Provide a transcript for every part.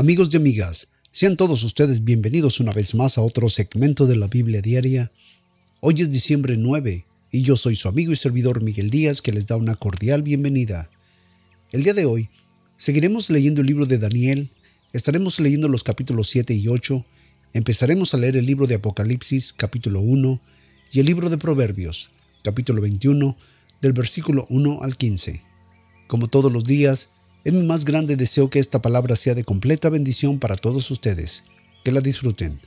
Amigos y amigas, sean todos ustedes bienvenidos una vez más a otro segmento de la Biblia Diaria. Hoy es diciembre 9 y yo soy su amigo y servidor Miguel Díaz que les da una cordial bienvenida. El día de hoy seguiremos leyendo el libro de Daniel, estaremos leyendo los capítulos 7 y 8, empezaremos a leer el libro de Apocalipsis capítulo 1 y el libro de Proverbios capítulo 21 del versículo 1 al 15. Como todos los días, es mi más grande deseo que esta palabra sea de completa bendición para todos ustedes. Que la disfruten.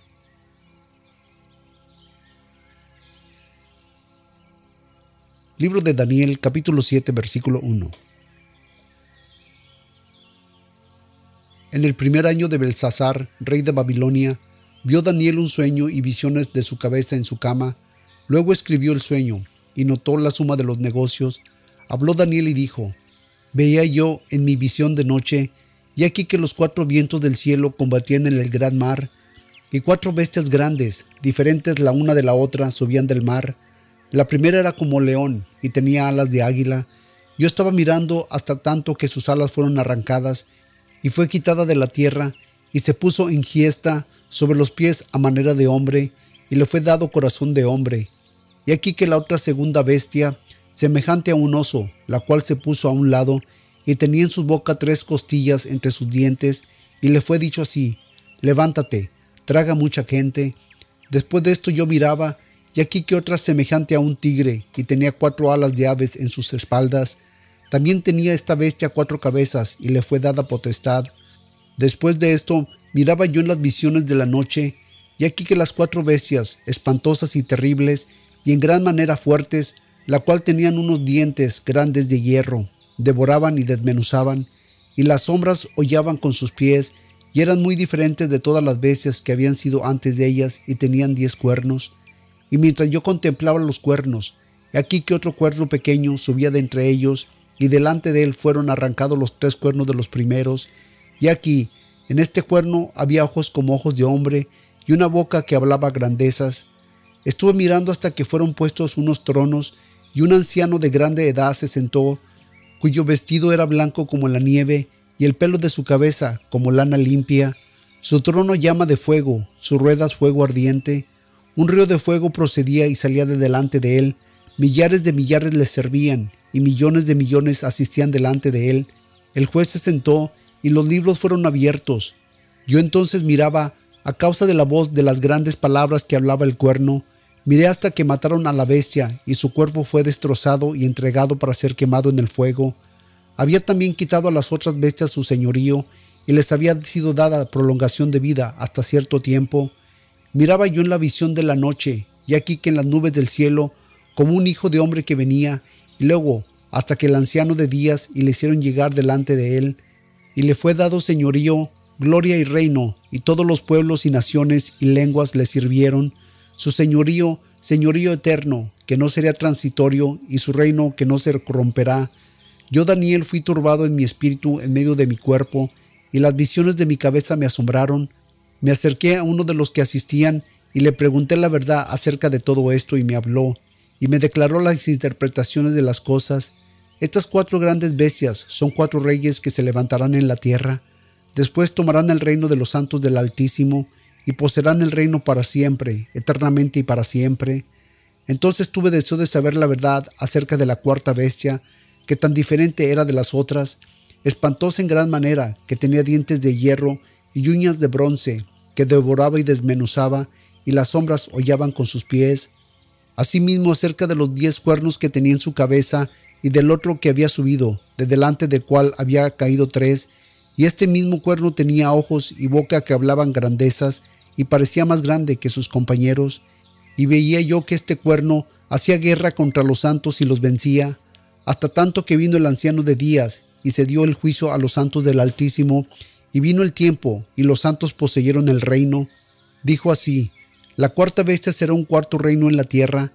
Libro de Daniel capítulo 7 versículo 1. En el primer año de Belsasar, rey de Babilonia, vio Daniel un sueño y visiones de su cabeza en su cama. Luego escribió el sueño y notó la suma de los negocios. Habló Daniel y dijo, Veía yo en mi visión de noche, y aquí que los cuatro vientos del cielo combatían en el gran mar, y cuatro bestias grandes, diferentes la una de la otra, subían del mar. La primera era como león y tenía alas de águila. Yo estaba mirando hasta tanto que sus alas fueron arrancadas y fue quitada de la tierra y se puso en giesta sobre los pies a manera de hombre y le fue dado corazón de hombre. Y aquí que la otra segunda bestia semejante a un oso, la cual se puso a un lado, y tenía en su boca tres costillas entre sus dientes, y le fue dicho así, levántate, traga mucha gente. Después de esto yo miraba, y aquí que otra semejante a un tigre, y tenía cuatro alas de aves en sus espaldas. También tenía esta bestia cuatro cabezas, y le fue dada potestad. Después de esto miraba yo en las visiones de la noche, y aquí que las cuatro bestias, espantosas y terribles, y en gran manera fuertes, la cual tenían unos dientes grandes de hierro, devoraban y desmenuzaban, y las sombras hollaban con sus pies, y eran muy diferentes de todas las bestias que habían sido antes de ellas, y tenían diez cuernos. Y mientras yo contemplaba los cuernos, he aquí que otro cuerno pequeño subía de entre ellos, y delante de él fueron arrancados los tres cuernos de los primeros, y aquí, en este cuerno había ojos como ojos de hombre, y una boca que hablaba grandezas. Estuve mirando hasta que fueron puestos unos tronos, y un anciano de grande edad se sentó, cuyo vestido era blanco como la nieve, y el pelo de su cabeza como lana limpia, su trono llama de fuego, sus ruedas fuego ardiente, un río de fuego procedía y salía de delante de él, millares de millares le servían, y millones de millones asistían delante de él. El juez se sentó, y los libros fueron abiertos. Yo entonces miraba, a causa de la voz de las grandes palabras que hablaba el cuerno, Miré hasta que mataron a la bestia, y su cuerpo fue destrozado y entregado para ser quemado en el fuego. Había también quitado a las otras bestias su señorío, y les había sido dada prolongación de vida hasta cierto tiempo. Miraba yo en la visión de la noche, y aquí que en las nubes del cielo, como un hijo de hombre que venía, y luego hasta que el anciano de días y le hicieron llegar delante de él, y le fue dado señorío, gloria y reino, y todos los pueblos y naciones y lenguas le sirvieron, su señorío, señorío eterno, que no sería transitorio, y su reino que no se corromperá. Yo, Daniel, fui turbado en mi espíritu en medio de mi cuerpo, y las visiones de mi cabeza me asombraron. Me acerqué a uno de los que asistían y le pregunté la verdad acerca de todo esto y me habló, y me declaró las interpretaciones de las cosas. Estas cuatro grandes bestias son cuatro reyes que se levantarán en la tierra. Después tomarán el reino de los santos del Altísimo, y poseerán el reino para siempre, eternamente y para siempre. Entonces tuve deseo de saber la verdad acerca de la cuarta bestia, que tan diferente era de las otras, espantosa en gran manera, que tenía dientes de hierro y uñas de bronce, que devoraba y desmenuzaba, y las sombras hollaban con sus pies. Asimismo acerca de los diez cuernos que tenía en su cabeza, y del otro que había subido, de delante del cual había caído tres, y este mismo cuerno tenía ojos y boca que hablaban grandezas, y parecía más grande que sus compañeros, y veía yo que este cuerno hacía guerra contra los santos y los vencía, hasta tanto que vino el anciano de días, y se dio el juicio a los santos del Altísimo, y vino el tiempo, y los santos poseyeron el reino. Dijo así, la cuarta bestia será un cuarto reino en la tierra,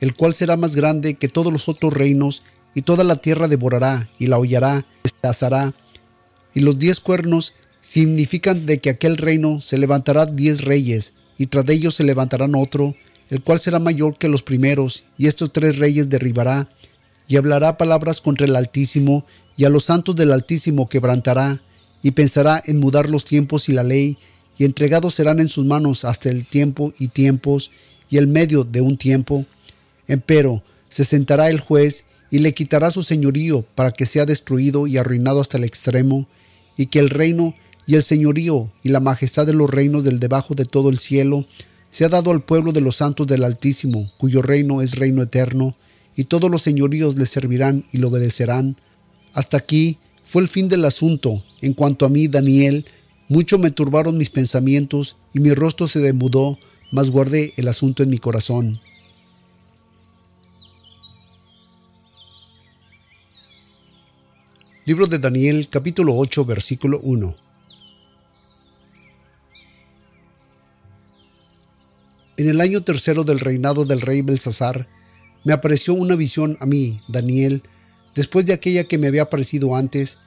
el cual será más grande que todos los otros reinos, y toda la tierra devorará, y la hollará, destazará, y los diez cuernos significan de que aquel reino se levantará diez reyes, y tras de ellos se levantarán otro, el cual será mayor que los primeros, y estos tres reyes derribará, y hablará palabras contra el Altísimo, y a los santos del Altísimo quebrantará, y pensará en mudar los tiempos y la ley, y entregados serán en sus manos hasta el tiempo y tiempos, y el medio de un tiempo. Empero se sentará el juez y le quitará su señorío para que sea destruido y arruinado hasta el extremo, y que el reino y el señorío y la majestad de los reinos del debajo de todo el cielo sea dado al pueblo de los santos del Altísimo, cuyo reino es reino eterno, y todos los señoríos le servirán y le obedecerán. Hasta aquí fue el fin del asunto. En cuanto a mí, Daniel, mucho me turbaron mis pensamientos y mi rostro se demudó, mas guardé el asunto en mi corazón. Libro de Daniel capítulo 8 versículo 1 En el año tercero del reinado del rey Belsasar, me apareció una visión a mí, Daniel, después de aquella que me había aparecido antes.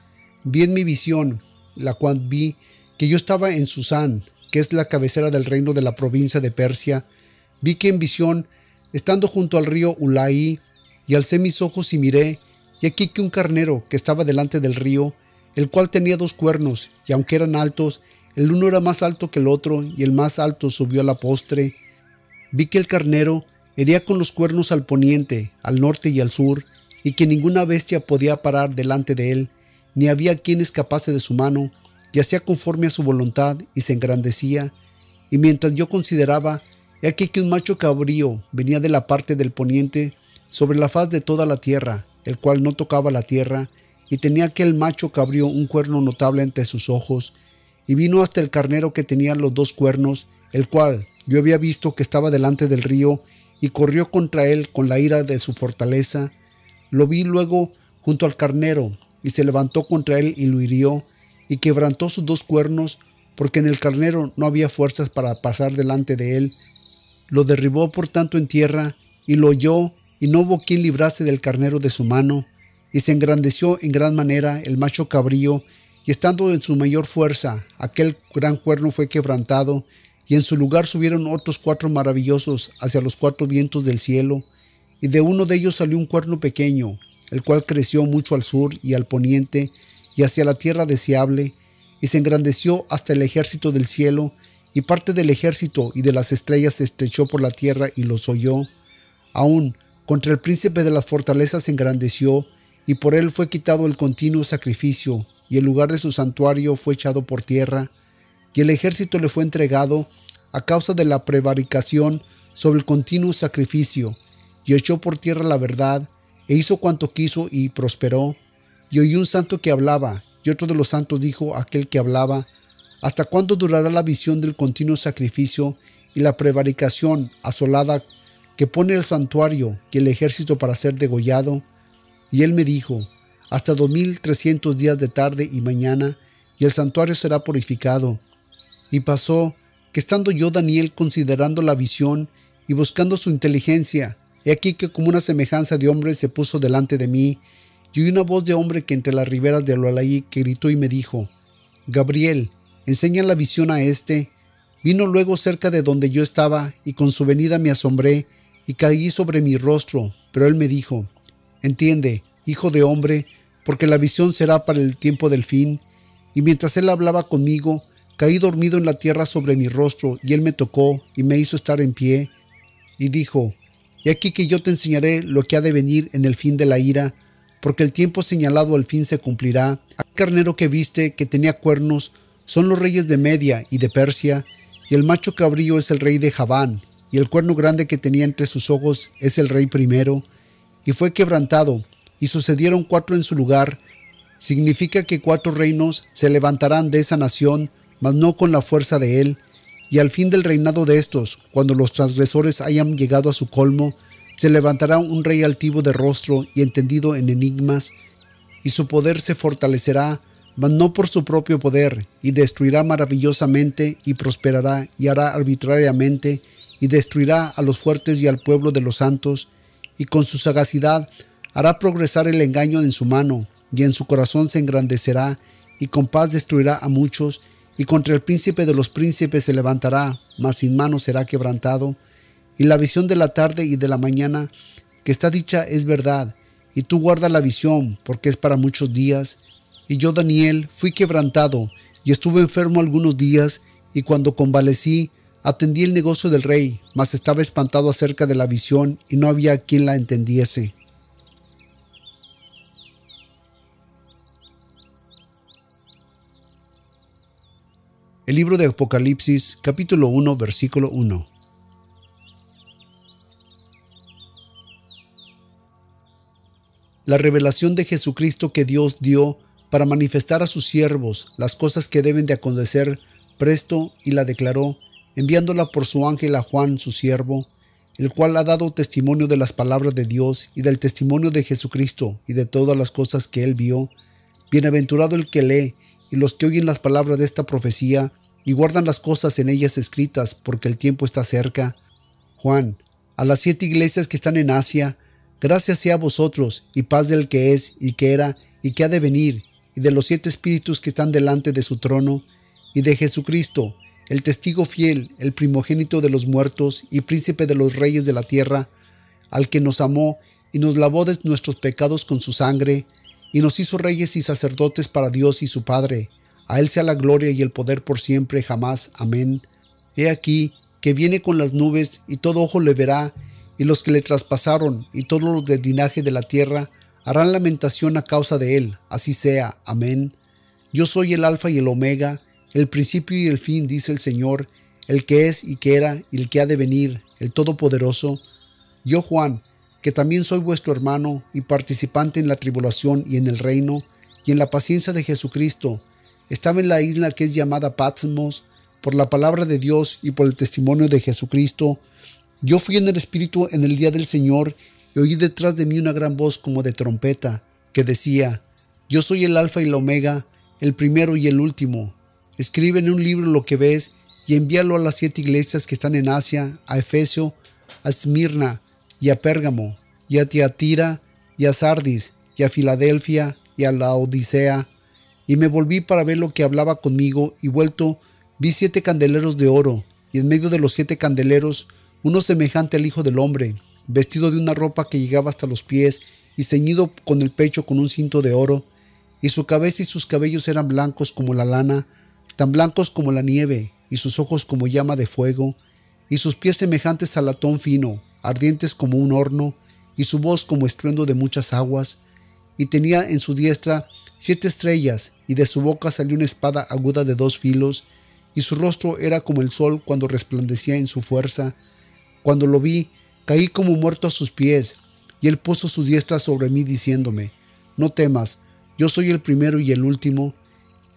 Vi en mi visión, la cual vi que yo estaba en Susán, que es la cabecera del reino de la provincia de Persia. Vi que en visión, estando junto al río Ulai, y alcé mis ojos y miré, y aquí que un carnero que estaba delante del río, el cual tenía dos cuernos, y aunque eran altos, el uno era más alto que el otro, y el más alto subió a la postre. Vi que el carnero hería con los cuernos al poniente, al norte y al sur, y que ninguna bestia podía parar delante de él, ni había quien escapase de su mano, y hacía conforme a su voluntad, y se engrandecía. Y mientras yo consideraba, he aquí que un macho cabrío venía de la parte del poniente sobre la faz de toda la tierra, el cual no tocaba la tierra, y tenía aquel macho cabrío un cuerno notable ante sus ojos, y vino hasta el carnero que tenía los dos cuernos, el cual yo había visto que estaba delante del río, y corrió contra él con la ira de su fortaleza. Lo vi luego junto al carnero, y se levantó contra él y lo hirió, y quebrantó sus dos cuernos, porque en el carnero no había fuerzas para pasar delante de él. Lo derribó por tanto en tierra, y lo oyó y no hubo quien librase del carnero de su mano, y se engrandeció en gran manera el macho cabrío, y estando en su mayor fuerza, aquel gran cuerno fue quebrantado, y en su lugar subieron otros cuatro maravillosos hacia los cuatro vientos del cielo, y de uno de ellos salió un cuerno pequeño, el cual creció mucho al sur y al poniente, y hacia la tierra deseable, y se engrandeció hasta el ejército del cielo, y parte del ejército y de las estrellas se estrechó por la tierra y los oyó. Aún contra el príncipe de las fortalezas se engrandeció, y por él fue quitado el continuo sacrificio, y el lugar de su santuario fue echado por tierra, y el ejército le fue entregado a causa de la prevaricación sobre el continuo sacrificio, y echó por tierra la verdad, e hizo cuanto quiso y prosperó. Y oí un santo que hablaba, y otro de los santos dijo aquel que hablaba, ¿Hasta cuándo durará la visión del continuo sacrificio y la prevaricación asolada que pone el santuario y el ejército para ser degollado? Y él me dijo, hasta dos mil trescientos días de tarde y mañana, y el santuario será purificado. Y pasó que estando yo, Daniel, considerando la visión y buscando su inteligencia, he aquí que como una semejanza de hombre se puso delante de mí, y oí una voz de hombre que entre las riberas de Aloalaí que gritó y me dijo, Gabriel, enseña la visión a éste. Vino luego cerca de donde yo estaba, y con su venida me asombré, y caí sobre mi rostro, pero él me dijo, Entiende, hijo de hombre, porque la visión será para el tiempo del fin. Y mientras él hablaba conmigo, caí dormido en la tierra sobre mi rostro, y él me tocó y me hizo estar en pie, y dijo, Y aquí que yo te enseñaré lo que ha de venir en el fin de la ira, porque el tiempo señalado al fin se cumplirá. Al carnero que viste, que tenía cuernos, son los reyes de Media y de Persia, y el macho cabrío es el rey de Javán, y el cuerno grande que tenía entre sus ojos es el rey primero, y fue quebrantado, y sucedieron cuatro en su lugar, significa que cuatro reinos se levantarán de esa nación, mas no con la fuerza de él, y al fin del reinado de estos, cuando los transgresores hayan llegado a su colmo, se levantará un rey altivo de rostro y entendido en enigmas, y su poder se fortalecerá, mas no por su propio poder, y destruirá maravillosamente, y prosperará, y hará arbitrariamente, y destruirá a los fuertes y al pueblo de los santos, y con su sagacidad hará progresar el engaño en su mano, y en su corazón se engrandecerá, y con paz destruirá a muchos, y contra el príncipe de los príncipes se levantará, mas sin mano será quebrantado. Y la visión de la tarde y de la mañana que está dicha es verdad, y tú guarda la visión, porque es para muchos días. Y yo, Daniel, fui quebrantado y estuve enfermo algunos días, y cuando convalecí, atendí el negocio del rey, mas estaba espantado acerca de la visión y no había quien la entendiese. El libro de Apocalipsis, capítulo 1, versículo 1. La revelación de Jesucristo que Dios dio para manifestar a sus siervos las cosas que deben de acontecer presto y la declaró, enviándola por su ángel a Juan, su siervo, el cual ha dado testimonio de las palabras de Dios y del testimonio de Jesucristo y de todas las cosas que él vio. Bienaventurado el que lee y los que oyen las palabras de esta profecía y guardan las cosas en ellas escritas, porque el tiempo está cerca. Juan, a las siete iglesias que están en Asia, gracias sea a vosotros y paz del que es y que era y que ha de venir, y de los siete espíritus que están delante de su trono, y de Jesucristo, el testigo fiel, el primogénito de los muertos y príncipe de los reyes de la tierra, al que nos amó y nos lavó de nuestros pecados con su sangre, y nos hizo reyes y sacerdotes para Dios y su Padre. A Él sea la gloria y el poder por siempre, jamás. Amén. He aquí que viene con las nubes, y todo ojo le verá, y los que le traspasaron, y todos los del linaje de la tierra, harán lamentación a causa de él, así sea. Amén. Yo soy el Alfa y el Omega, el principio y el fin, dice el Señor, el que es y que era y el que ha de venir, el Todopoderoso. Yo, Juan, que también soy vuestro hermano y participante en la tribulación y en el reino y en la paciencia de Jesucristo, estaba en la isla que es llamada Patmos, por la palabra de Dios y por el testimonio de Jesucristo. Yo fui en el Espíritu en el día del Señor y oí detrás de mí una gran voz como de trompeta, que decía, Yo soy el Alfa y el Omega, el primero y el último. Escribe en un libro lo que ves y envíalo a las siete iglesias que están en Asia, a Efesio, a Esmirna y a Pérgamo, y a Tiatira, y a Sardis, y a Filadelfia, y a la Odisea. Y me volví para ver lo que hablaba conmigo, y vuelto vi siete candeleros de oro, y en medio de los siete candeleros uno semejante al Hijo del Hombre, vestido de una ropa que llegaba hasta los pies y ceñido con el pecho con un cinto de oro, y su cabeza y sus cabellos eran blancos como la lana, tan blancos como la nieve, y sus ojos como llama de fuego, y sus pies semejantes a latón fino, ardientes como un horno, y su voz como estruendo de muchas aguas, y tenía en su diestra siete estrellas, y de su boca salió una espada aguda de dos filos, y su rostro era como el sol cuando resplandecía en su fuerza. Cuando lo vi, Caí como muerto a sus pies, y él puso su diestra sobre mí diciéndome, No temas, yo soy el primero y el último,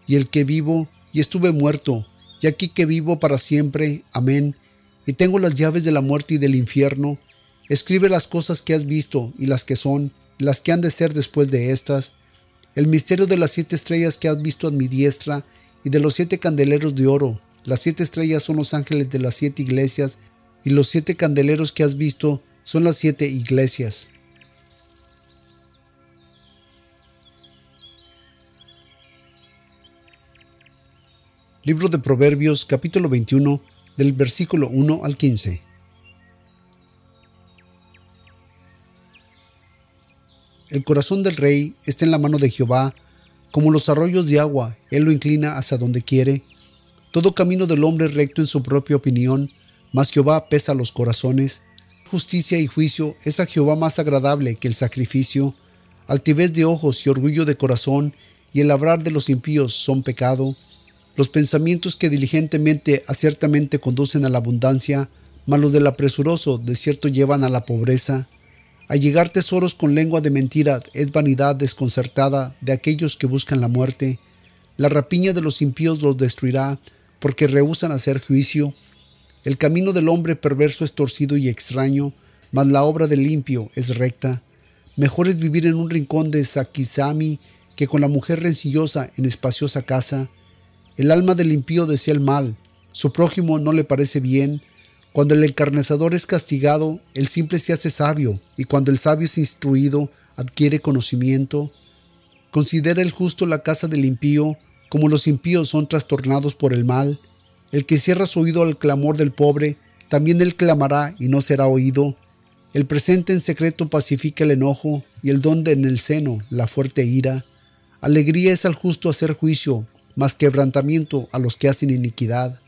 y el que vivo, y estuve muerto, y aquí que vivo para siempre, amén, y tengo las llaves de la muerte y del infierno, escribe las cosas que has visto, y las que son, y las que han de ser después de estas, el misterio de las siete estrellas que has visto a mi diestra, y de los siete candeleros de oro, las siete estrellas son los ángeles de las siete iglesias, y los siete candeleros que has visto son las siete iglesias. Libro de Proverbios capítulo 21 del versículo 1 al 15. El corazón del rey está en la mano de Jehová, como los arroyos de agua, él lo inclina hacia donde quiere. Todo camino del hombre recto en su propia opinión, mas Jehová pesa los corazones. Justicia y juicio es a Jehová más agradable que el sacrificio. Altivez de ojos y orgullo de corazón y el labrar de los impíos son pecado. Los pensamientos que diligentemente aciertamente conducen a la abundancia, mas los del apresuroso de cierto llevan a la pobreza. Allegar tesoros con lengua de mentira es vanidad desconcertada de aquellos que buscan la muerte. La rapiña de los impíos los destruirá, porque rehusan hacer juicio. El camino del hombre perverso es torcido y extraño, mas la obra del limpio es recta. Mejor es vivir en un rincón de Sakizami que con la mujer rencillosa en espaciosa casa. El alma del impío desea el mal, su prójimo no le parece bien. Cuando el encarnezador es castigado, el simple se hace sabio, y cuando el sabio es instruido, adquiere conocimiento. Considera el justo la casa del impío, como los impíos son trastornados por el mal. El que cierra su oído al clamor del pobre, también él clamará y no será oído. El presente en secreto pacifica el enojo y el don en el seno la fuerte ira. Alegría es al justo hacer juicio, mas quebrantamiento a los que hacen iniquidad.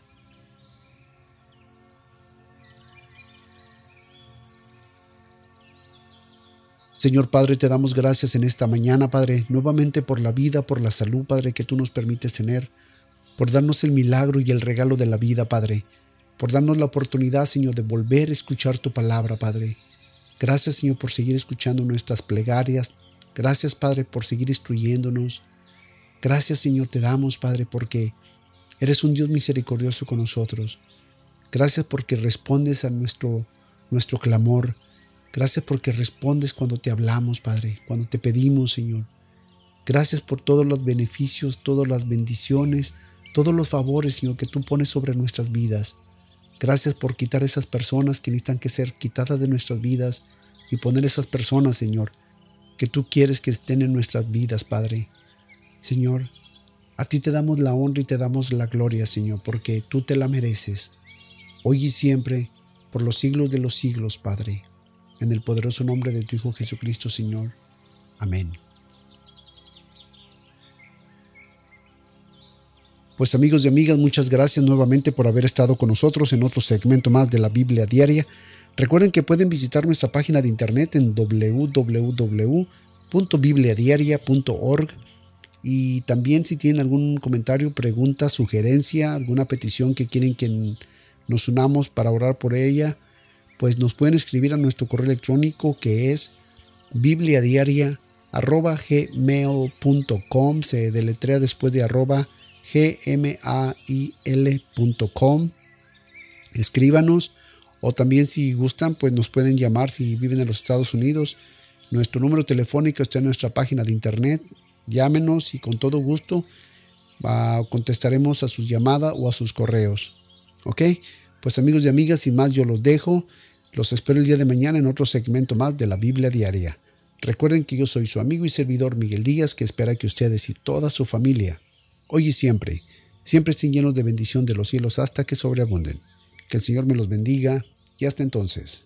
Señor Padre, te damos gracias en esta mañana, Padre, nuevamente por la vida, por la salud, Padre, que tú nos permites tener, por darnos el milagro y el regalo de la vida, Padre, por darnos la oportunidad, Señor, de volver a escuchar tu palabra, Padre. Gracias, Señor, por seguir escuchando nuestras plegarias. Gracias, Padre, por seguir instruyéndonos. Gracias, Señor, te damos, Padre, porque eres un Dios misericordioso con nosotros. Gracias porque respondes a nuestro, nuestro clamor. Gracias porque respondes cuando te hablamos, Padre, cuando te pedimos, Señor. Gracias por todos los beneficios, todas las bendiciones, todos los favores, Señor, que tú pones sobre nuestras vidas. Gracias por quitar esas personas que necesitan que ser quitadas de nuestras vidas y poner esas personas, Señor, que tú quieres que estén en nuestras vidas, Padre. Señor, a ti te damos la honra y te damos la gloria, Señor, porque tú te la mereces, hoy y siempre, por los siglos de los siglos, Padre en el poderoso nombre de tu Hijo Jesucristo, Señor. Amén. Pues amigos y amigas, muchas gracias nuevamente por haber estado con nosotros en otro segmento más de la Biblia Diaria. Recuerden que pueden visitar nuestra página de internet en www.bibliadiaria.org y también si tienen algún comentario, pregunta, sugerencia, alguna petición que quieren que nos unamos para orar por ella, pues nos pueden escribir a nuestro correo electrónico que es bibliadiaria.gmail.com se deletrea después de arroba gmail.com escríbanos. O también si gustan pues nos pueden llamar si viven en los Estados Unidos. Nuestro número telefónico está en nuestra página de internet llámenos y con todo gusto contestaremos a sus llamadas o a sus correos ok pues amigos y amigas, sin más yo los dejo. Los espero el día de mañana en otro segmento más de la Biblia Diaria. Recuerden que yo soy su amigo y servidor Miguel Díaz, que espera que ustedes y toda su familia, hoy y siempre, siempre estén llenos de bendición de los cielos hasta que sobreabunden. Que el Señor me los bendiga y hasta entonces.